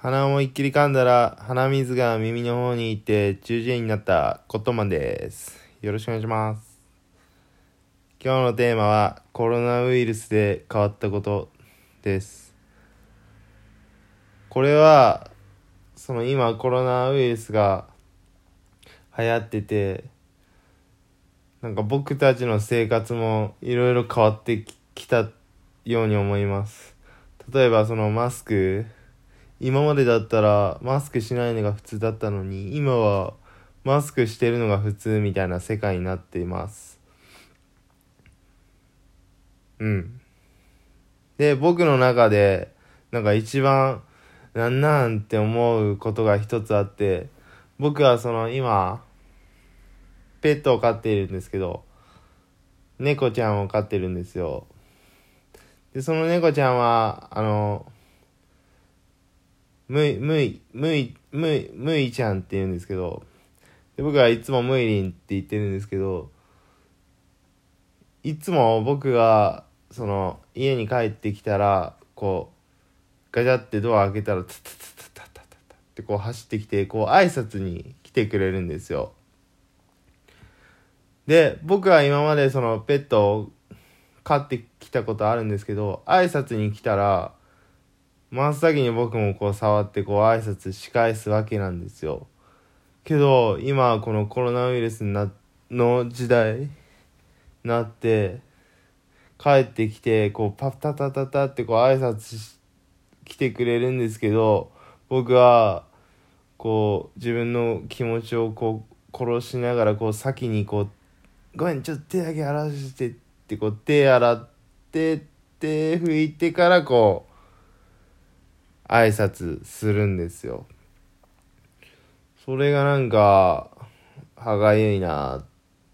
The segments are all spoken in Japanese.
鼻を思いっきり噛んだら鼻水が耳の方に行って中耳炎になったコットマンです。よろしくお願いします。今日のテーマはコロナウイルスで変わったことです。これはその今コロナウイルスが流行っててなんか僕たちの生活もいろいろ変わってきたように思います。例えばそのマスク今までだったらマスクしないのが普通だったのに今はマスクしてるのが普通みたいな世界になっています。うん。で僕の中でなんか一番なんなんって思うことが一つあって僕はその今ペットを飼っているんですけど猫ちゃんを飼ってるんですよ。でその猫ちゃんはあのむい、むい、むい、むい、むいちゃんって言うんですけど、で僕はいつもむいりんって言ってるんですけど、いつも僕が、その、家に帰ってきたら、こう、ガチャってドア開けたら、ツツツツタタタタってこう走ってきて、こう挨拶に来てくれるんですよ。で、僕は今までそのペットを飼ってきたことあるんですけど、挨拶に来たら、真っ先に僕もこう触ってこう挨拶し返すわけなんですよ。けど今このコロナウイルスなの時代なって帰ってきてこうパッタタタタってこう挨拶し来てくれるんですけど僕はこう自分の気持ちをこう殺しながらこう先にこう「ごめんちょっと手だけ洗わせて」ってこう手洗って手拭いてからこう挨拶するんですよ。それがなんか、歯がゆいなっ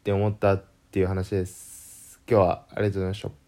て思ったっていう話です。今日はありがとうございました。